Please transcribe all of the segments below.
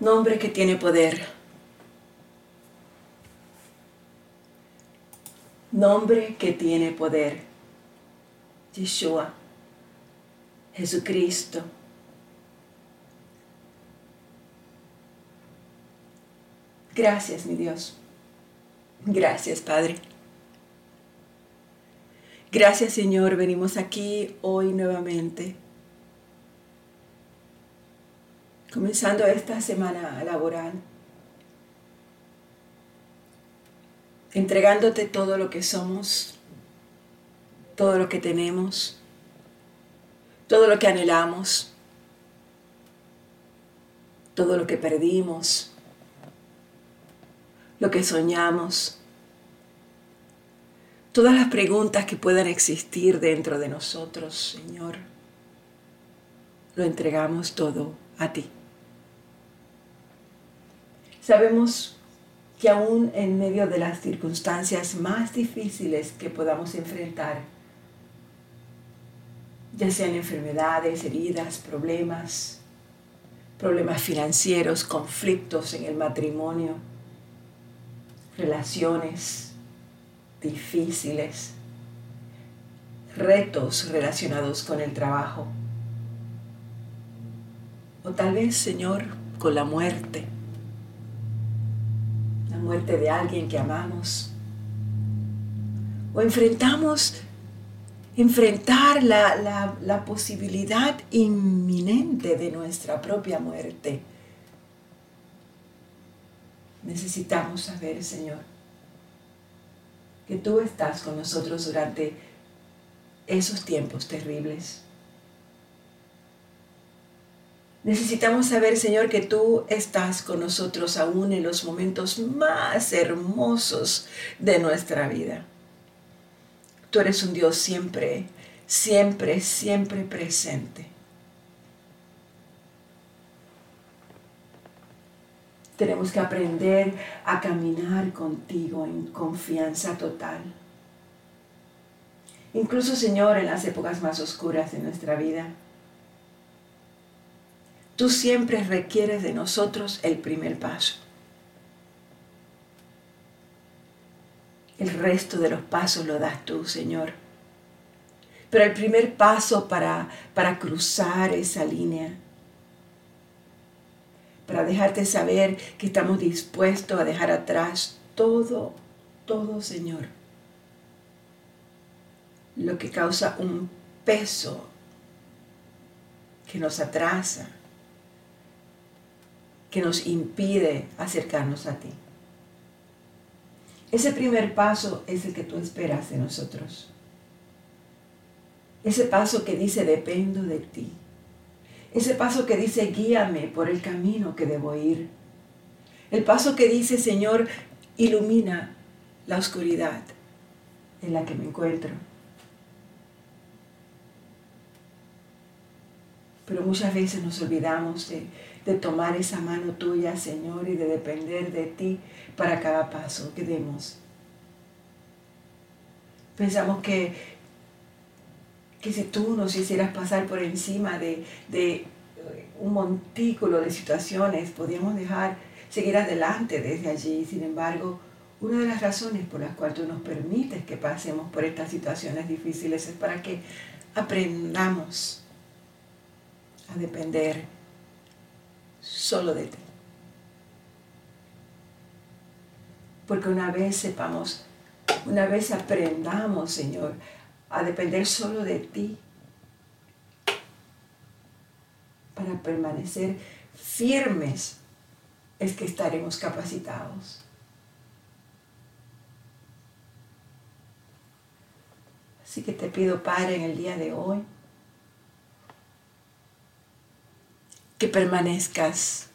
Nombre que tiene poder. Nombre que tiene poder. Yeshua. Jesucristo. Gracias, mi Dios. Gracias, Padre. Gracias, Señor. Venimos aquí hoy nuevamente comenzando esta semana laboral, entregándote todo lo que somos, todo lo que tenemos, todo lo que anhelamos, todo lo que perdimos, lo que soñamos, todas las preguntas que puedan existir dentro de nosotros, Señor, lo entregamos todo a ti. Sabemos que aún en medio de las circunstancias más difíciles que podamos enfrentar, ya sean enfermedades, heridas, problemas, problemas financieros, conflictos en el matrimonio, relaciones difíciles, retos relacionados con el trabajo, o tal vez, Señor, con la muerte muerte de alguien que amamos. O enfrentamos, enfrentar la, la posibilidad inminente de nuestra propia muerte. Necesitamos saber, Señor, que tú estás con nosotros durante esos tiempos terribles Necesitamos saber, Señor, que tú estás con nosotros aún en los momentos más hermosos de nuestra vida. Tú eres un Dios siempre, siempre, siempre presente. Tenemos que aprender a caminar contigo en confianza total. Incluso, Señor, en las épocas más oscuras de nuestra vida Tú siempre requieres de nosotros el primer paso. El resto de los pasos lo das tú, Señor. Pero el primer paso para, para cruzar esa línea, para dejarte saber que estamos dispuestos a dejar atrás todo, todo, Señor, lo que causa un peso que nos atrasa, que nos impide acercarnos a ti. Ese primer paso es el que tú esperas de nosotros. Ese paso que dice dependo de ti. Ese paso que dice guíame por el camino que debo ir. El paso que dice Señor ilumina la oscuridad en la que me encuentro. Pero muchas veces nos olvidamos de, de tomar esa mano tuya, Señor, y de depender de ti para cada paso que demos. Pensamos que, que si tú nos hicieras pasar por encima de, de un montículo de situaciones, podíamos dejar, seguir adelante desde allí. Sin embargo, una de las razones por las cuales tú nos permites que pasemos por estas situaciones difíciles es para que aprendamos a depender solo de ti. Porque una vez sepamos, una vez aprendamos, Señor, a depender solo de ti, para permanecer firmes, es que estaremos capacitados. Así que te pido, Padre, en el día de hoy, que permanezcas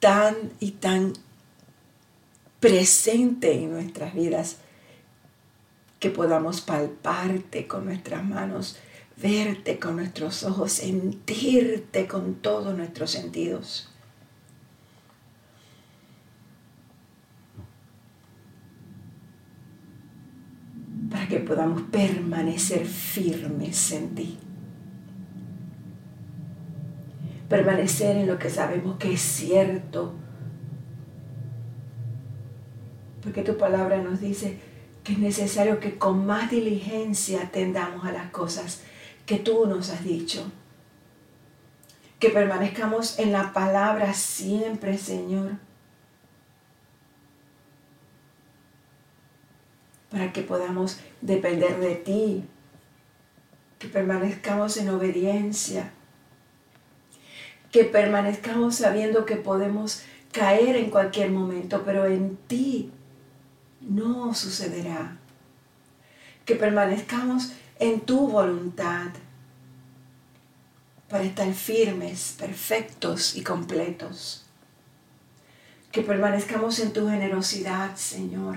tan y tan presente en nuestras vidas que podamos palparte con nuestras manos, verte con nuestros ojos, sentirte con todos nuestros sentidos. Para que podamos permanecer firmes en ti permanecer en lo que sabemos que es cierto. Porque tu palabra nos dice que es necesario que con más diligencia atendamos a las cosas que tú nos has dicho. Que permanezcamos en la palabra siempre, Señor. Para que podamos depender de ti. Que permanezcamos en obediencia. Que permanezcamos sabiendo que podemos caer en cualquier momento, pero en ti no sucederá. Que permanezcamos en tu voluntad para estar firmes, perfectos y completos. Que permanezcamos en tu generosidad, Señor.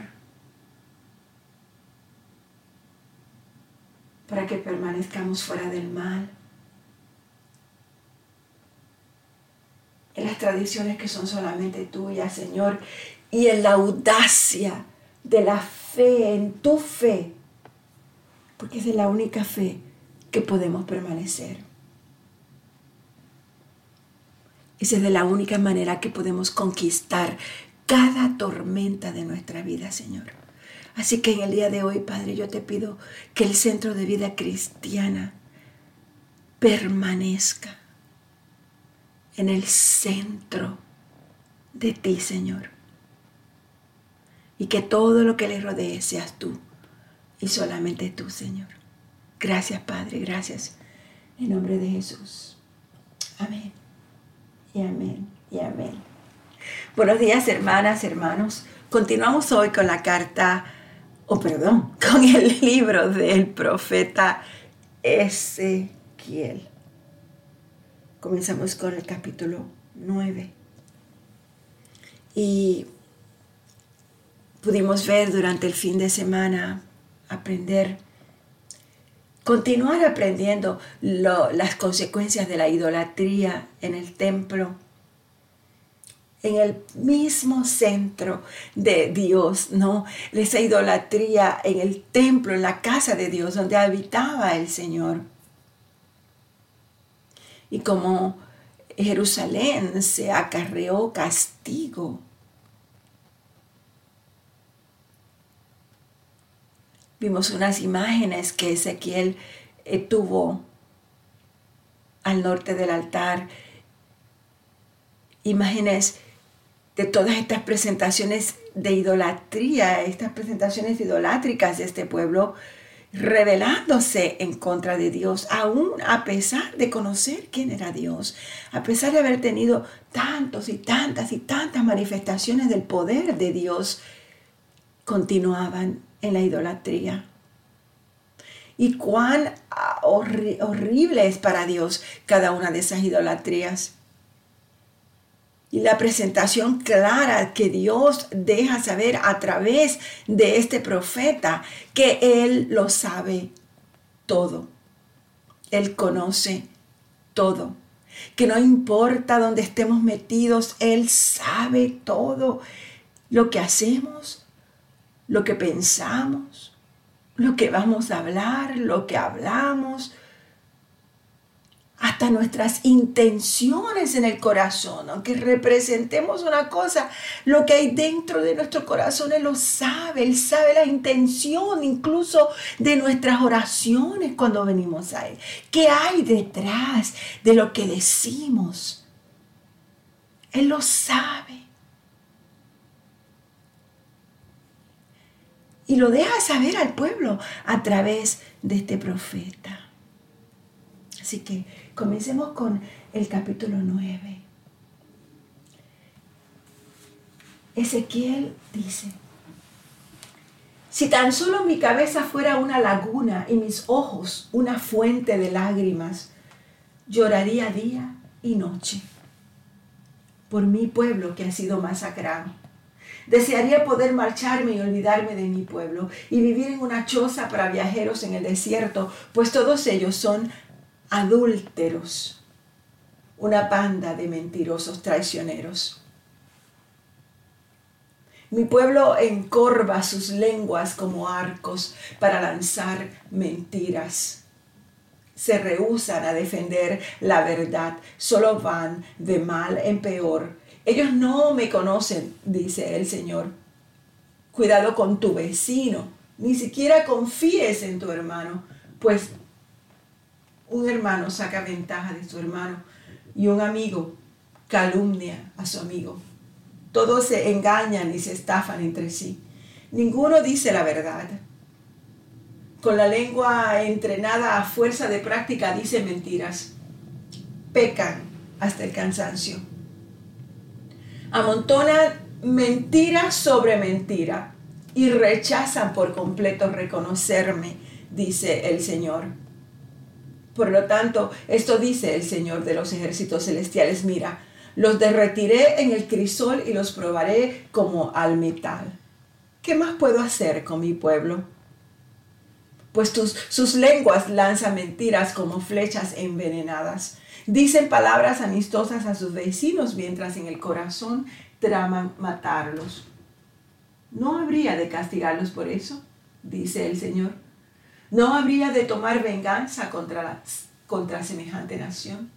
Para que permanezcamos fuera del mal. En las tradiciones que son solamente tuyas, Señor. Y en la audacia de la fe, en tu fe, porque es la única fe que podemos permanecer. Esa es de la única manera que podemos conquistar cada tormenta de nuestra vida, Señor. Así que en el día de hoy, Padre, yo te pido que el centro de vida cristiana permanezca en el centro de ti, Señor y que todo lo que le rodee seas tú y solamente tú, Señor. Gracias, Padre, gracias. En nombre de Jesús. Amén. Y amén. Y amén. Buenos días, hermanas, hermanos. Continuamos hoy con la carta, o perdón, con el libro del profeta Ezequiel. Comenzamos con el capítulo 9. Y pudimos ver durante el fin de semana, aprender, continuar aprendiendo las consecuencias de la idolatría en el templo, en el mismo centro de Dios, ¿no? Esa idolatría en el templo, en la casa de Dios, donde habitaba el Señor. Y como Jerusalén se acarreó castigo Vimos unas imágenes que Ezequiel eh, tuvo al norte del altar. Imágenes de todas estas presentaciones de idolatría, estas presentaciones idolátricas de este pueblo, revelándose en contra de Dios, aún a pesar de conocer quién era Dios, a pesar de haber tenido tantos y tantas y tantas manifestaciones del poder de Dios, continuaban en la idolatría. Y cuán horrible es para Dios cada una de esas idolatrías. Y la presentación clara que Dios deja saber a través de este profeta que Él lo sabe todo. Él conoce todo. Que no importa dónde estemos metidos, Él sabe todo. Lo que hacemos, lo que pensamos, lo que vamos a hablar, lo que hablamos, hasta nuestras intenciones en el corazón, aunque representemos una cosa, lo que hay dentro de nuestro corazón, Él lo sabe, Él sabe la intención incluso de nuestras oraciones cuando venimos a Él. ¿Qué hay detrás de lo que decimos? Él lo sabe. y lo deja saber al pueblo a través de este profeta. Así que comencemos con el capítulo 9. Ezequiel dice, si tan solo mi cabeza fuera una laguna y mis ojos una fuente de lágrimas, lloraría día y noche por mi pueblo que ha sido masacrado Desearía poder marcharme y olvidarme de mi pueblo y vivir en una choza para viajeros en el desierto, pues todos ellos son adúlteros, una banda de mentirosos traicioneros. Mi pueblo encorva sus lenguas como arcos para lanzar mentiras. se rehusan a defender la verdad, solo van de mal en peor. Ellos no me conocen, dice el Señor. Cuidado con tu vecino, ni siquiera confíes en tu hermano, pues un hermano saca ventaja de su hermano y un amigo calumnia a su amigo. Todos se engañan y se estafan entre sí. Ninguno dice la verdad con la lengua entrenada a fuerza de práctica dicen mentiras, pecan hasta el cansancio, amontonan mentira sobre mentira y rechazan por completo reconocerme, dice el Señor. Por lo tanto, esto dice el Señor de los ejércitos celestiales, mira, los derretiré en el crisol y los probaré como al metal. ¿Qué más puedo hacer con mi pueblo? pues sus lenguas lanzan mentiras como flechas envenenadas. Dicen palabras amistosas a sus vecinos mientras en el corazón traman matarlos. ¿No habría de castigarlos por eso? dice el Señor. ¿No habría de tomar venganza contra, contra semejante nación?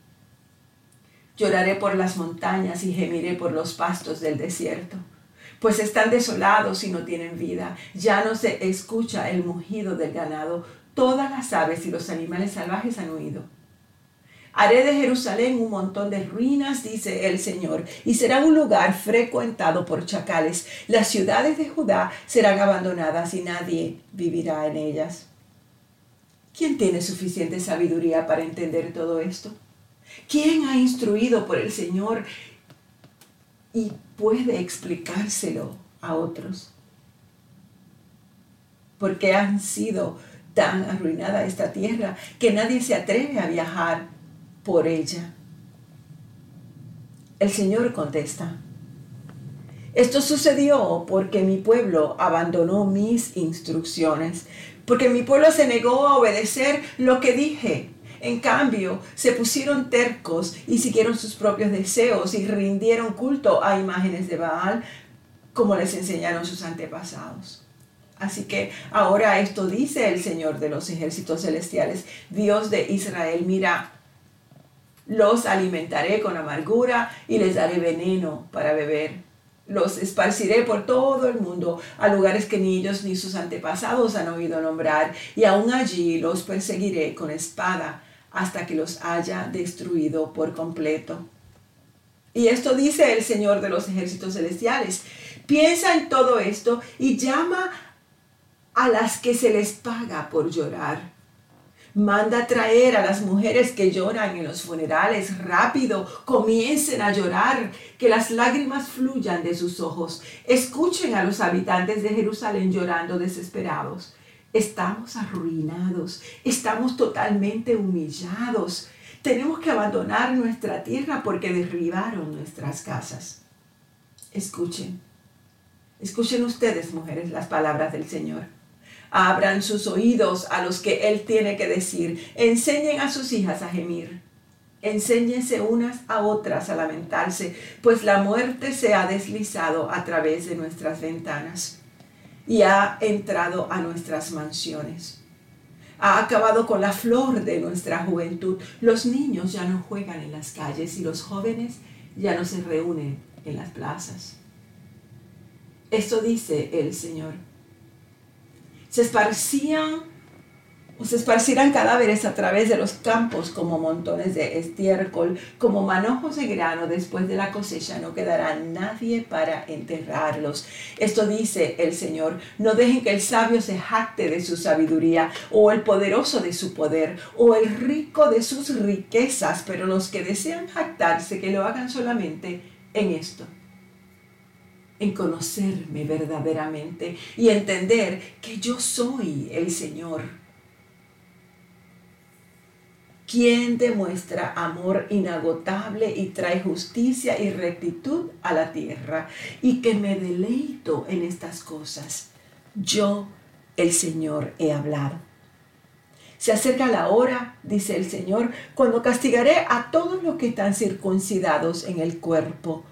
Lloraré por las montañas y gemiré por los pastos del desierto pues están desolados y no tienen vida. Ya no se escucha el mugido del ganado. Todas las aves y los animales salvajes han huido. Haré de Jerusalén un montón de ruinas, dice el Señor, y será un lugar frecuentado por chacales. Las ciudades de Judá serán abandonadas y nadie vivirá en ellas. ¿Quién tiene suficiente sabiduría para entender todo esto? ¿Quién ha instruido por el Señor y puede explicárselo a otros. Porque han sido tan arruinada esta tierra que nadie se atreve a viajar por ella. El Señor contesta, esto sucedió porque mi pueblo abandonó mis instrucciones, porque mi pueblo se negó a obedecer lo que dije en cambio, se pusieron tercos y siguieron sus propios deseos y rindieron culto a imágenes de Baal, como les enseñaron sus antepasados. Así que ahora esto dice el Señor de los ejércitos celestiales, Dios de Israel, mira, los alimentaré con amargura y les daré veneno para beber. Los esparciré por todo el mundo, a lugares que ni ellos ni sus antepasados han oído nombrar, y aún allí los perseguiré con espada hasta que los haya destruido por completo. Y esto dice el Señor de los ejércitos celestiales. Piensa en todo esto y llama a las que se les paga por llorar. Manda traer a las mujeres que lloran en los funerales rápido, comiencen a llorar, que las lágrimas fluyan de sus ojos. Escuchen a los habitantes de Jerusalén llorando desesperados. Estamos arruinados, estamos totalmente humillados. Tenemos que abandonar nuestra tierra porque derribaron nuestras casas. Escuchen, escuchen ustedes, mujeres, las palabras del Señor. Abran sus oídos a los que Él tiene que decir. Enseñen a sus hijas a gemir. Enséñense unas a otras a lamentarse, pues la muerte se ha deslizado a través de nuestras ventanas y ha entrado a nuestras mansiones. Ha acabado con la flor de nuestra juventud. Los niños ya no juegan en las calles y los jóvenes ya no se reúnen en las plazas. Esto dice el Señor. Se esparcían o se esparcirán cadáveres a través de los campos como montones de estiércol, como manojos de grano después de la cosecha, no quedará nadie para enterrarlos. Esto dice el Señor, no dejen que el sabio se jacte de su sabiduría, o el poderoso de su poder, o el rico de sus riquezas, pero los que desean jactarse, que lo hagan solamente en esto en conocerme verdaderamente y entender que yo soy el Señor quien demuestra amor inagotable y trae justicia y rectitud a la tierra, y que me deleito en estas cosas. Yo, el Señor, he hablado. Se acerca la hora, dice el Señor, cuando castigaré a todos los que están circuncidados en el cuerpo,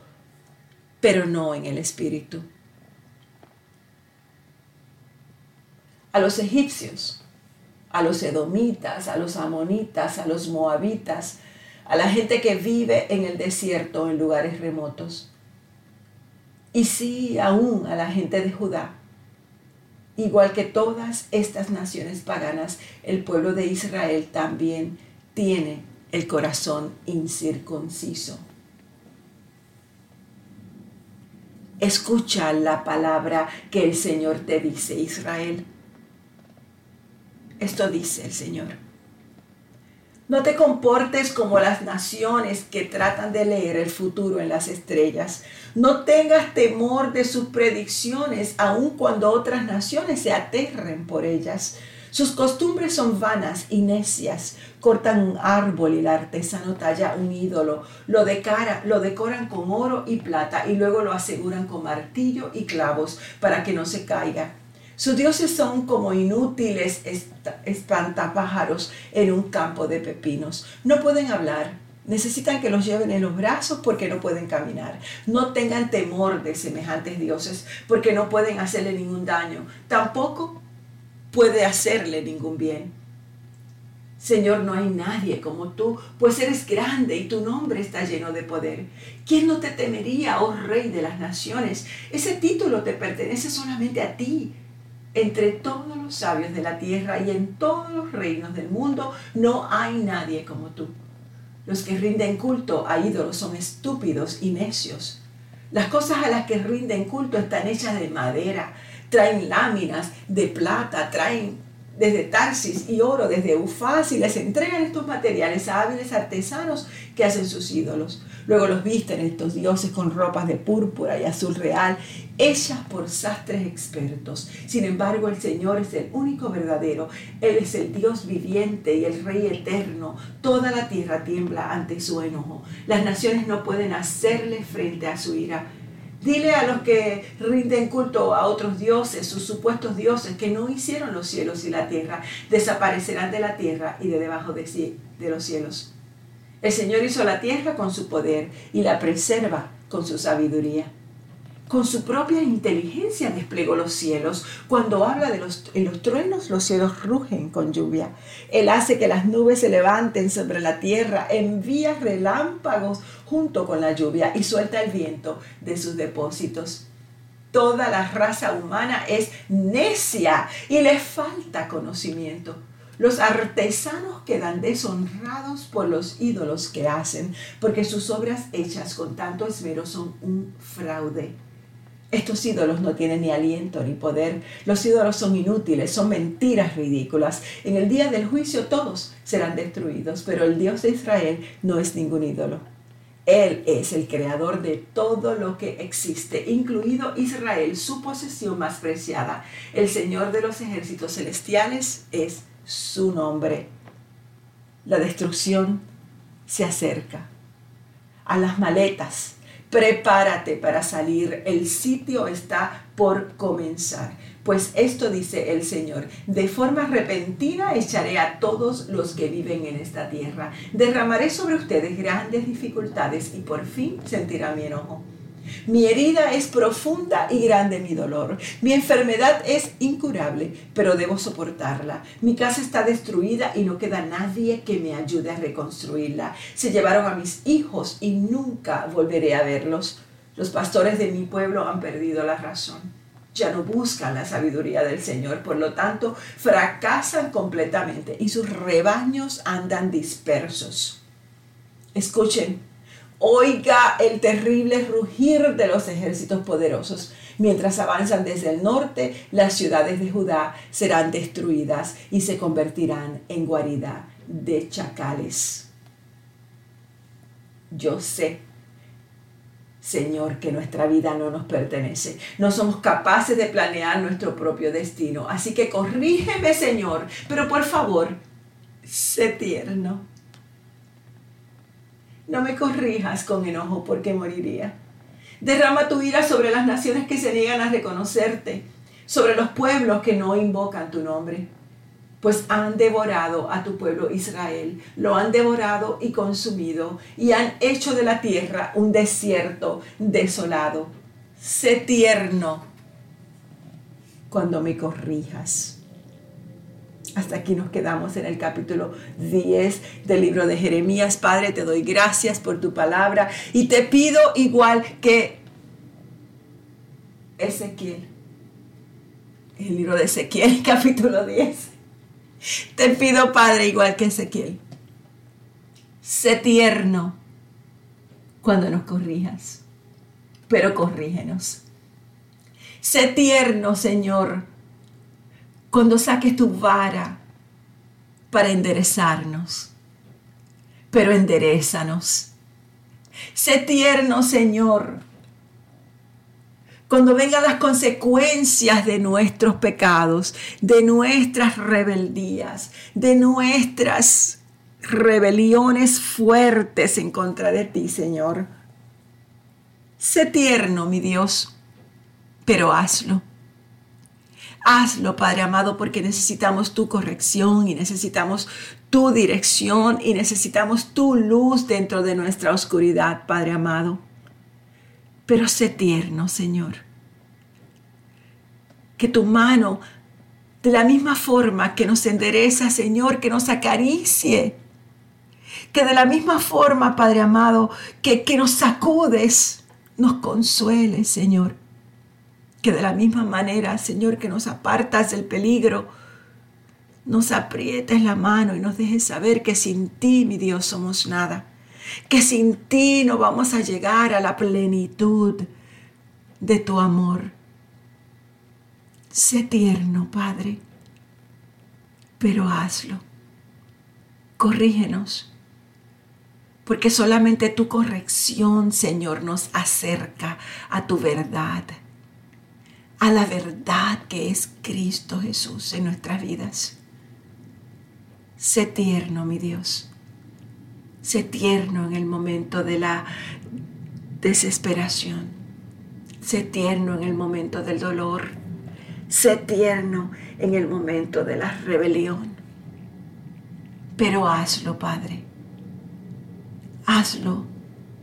pero no en el espíritu. A los egipcios a los edomitas, a los amonitas, a los moabitas, a la gente que vive en el desierto, en lugares remotos. Y sí, aún a la gente de Judá. Igual que todas estas naciones paganas, el pueblo de Israel también tiene el corazón incircunciso. Escucha la palabra que el Señor te dice, Israel. Esto dice el Señor. No te comportes como las naciones que tratan de leer el futuro en las estrellas. No tengas temor de sus predicciones, aun cuando otras naciones se aterren por ellas. Sus costumbres son vanas y necias. Cortan un árbol y el artesano talla un ídolo. Lo, lo decoran con oro y plata y luego lo aseguran con martillo y clavos para que no se caiga. Sus dioses son como inútiles espantapájaros en un campo de pepinos. No pueden hablar, necesitan que los lleven en los brazos porque no pueden caminar. No tengan temor de semejantes dioses porque no pueden hacerle ningún daño. Tampoco puede hacerle ningún bien. Señor, no hay nadie como tú, pues eres grande y tu nombre está lleno de poder. ¿Quién no te temería, oh Rey de las Naciones? Ese título te pertenece solamente a ti entre todos los sabios de la tierra y en todos los reinos del mundo no hay nadie como tú. Los que rinden culto a ídolos son estúpidos y necios. Las cosas a las que rinden culto están hechas de madera, traen láminas de plata, traen desde Tarsis y oro desde Ufaz y les entregan estos materiales a hábiles artesanos que hacen sus ídolos. Luego los visten estos dioses con ropas de púrpura y azul real, hechas por sastres expertos. Sin embargo, el Señor es el único verdadero. Él es el Dios viviente y el Rey eterno. Toda la tierra tiembla ante su enojo. Las naciones no pueden hacerle frente a su ira. Dile a los que rinden culto a otros dioses, sus supuestos dioses, que no hicieron los cielos y la tierra, desaparecerán de la tierra y de debajo de, de los cielos. El Señor hizo la tierra con su poder y la preserva con su sabiduría. Con su propia inteligencia desplegó los cielos. Cuando habla de los, en los truenos, los cielos rugen con lluvia. Él hace que las nubes se levanten sobre la tierra, envía relámpagos junto con la lluvia y suelta el viento de sus depósitos. Toda la raza humana es necia y le falta conocimiento. Los artesanos quedan deshonrados por los ídolos que hacen, porque sus obras hechas con tanto esmero son un fraude. Estos ídolos no tienen ni aliento ni poder. Los ídolos son inútiles, son mentiras ridículas. En el día del juicio todos serán destruidos, pero el Dios de Israel no es ningún ídolo. Él es el creador de todo lo que existe, incluido Israel, su posesión más preciada. El Señor de los ejércitos celestiales es su nombre. La destrucción se acerca. A las maletas, prepárate para salir, el sitio está por comenzar. Pues esto dice el Señor, de forma repentina echaré a todos los que viven en esta tierra, derramaré sobre ustedes grandes dificultades y por fin sentirá mi enojo. Mi herida es profunda y grande mi dolor. Mi enfermedad es incurable, pero debo soportarla. Mi casa está destruida y no queda nadie que me ayude a reconstruirla. Se llevaron a mis hijos y nunca volveré a verlos. Los pastores de mi pueblo han perdido la razón. Ya no buscan la sabiduría del Señor, por lo tanto fracasan completamente y sus rebaños andan dispersos. Escuchen, Oiga el terrible rugir de los ejércitos poderosos. Mientras avanzan desde el norte, las ciudades de Judá serán destruidas y se convertirán en guarida de chacales. Yo sé, Señor, que nuestra vida no nos pertenece. No somos capaces de planear nuestro propio destino. Así que corrígeme, Señor, pero por favor, sé tierno no me corrijas con enojo porque moriría. Derrama tu ira sobre las naciones que se niegan a reconocerte, sobre los pueblos que no invocan tu nombre. Pues han devorado a tu pueblo Israel, lo han devorado y consumido, y han hecho de la tierra un desierto desolado. Sé tierno cuando me corrijas. Hasta aquí nos quedamos en el capítulo 10 del libro de Jeremías. Padre, te doy gracias por tu palabra y te pido igual que Ezequiel, el libro de Ezequiel, capítulo 10. Te pido, Padre, igual que Ezequiel, sé tierno cuando nos corrijas, pero corrígenos. Sé tierno, Señor, cuando saques tu vara para enderezarnos, pero enderezanos. Sé tierno, Señor, cuando vengan las consecuencias de nuestros pecados, de nuestras rebeldías, de nuestras rebeliones fuertes en contra de ti, Señor. Sé tierno, mi Dios, pero hazlo. Hazlo, Padre amado, porque necesitamos tu corrección y necesitamos tu dirección y necesitamos tu luz dentro de nuestra oscuridad, Padre amado pero sé tierno, Señor. Que tu mano, de la misma forma que nos endereza, Señor, que nos acaricie. Que de la misma forma, Padre amado, que, que nos sacudes, nos consuele, Señor. Que de la misma manera, Señor, que nos apartas del peligro, nos aprietes la mano y nos dejes saber que sin ti, mi Dios, somos nada que sin ti no vamos a llegar a la plenitud de tu amor. Sé tierno, Padre, pero hazlo. Corrígenos, porque solamente tu corrección, Señor, nos acerca a tu verdad, a la verdad que es Cristo Jesús en nuestras vidas. Sé tierno, mi Dios Sé tierno en el momento de la desesperación. Sé tierno en el momento del dolor. Sé tierno en el momento de la rebelión. Pero hazlo, Padre. Hazlo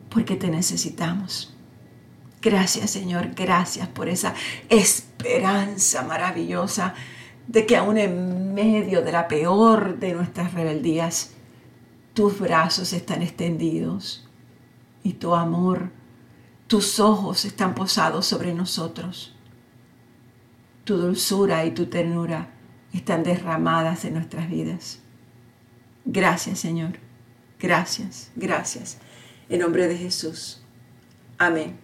porque te necesitamos. Gracias, Señor. Gracias por esa esperanza maravillosa de que aún en medio de la peor de nuestras rebeldías, tus brazos están extendidos y tu amor, tus ojos están posados sobre nosotros. Tu dulzura y tu ternura están derramadas en nuestras vidas. Gracias Señor, gracias, gracias. En nombre de Jesús. Amén.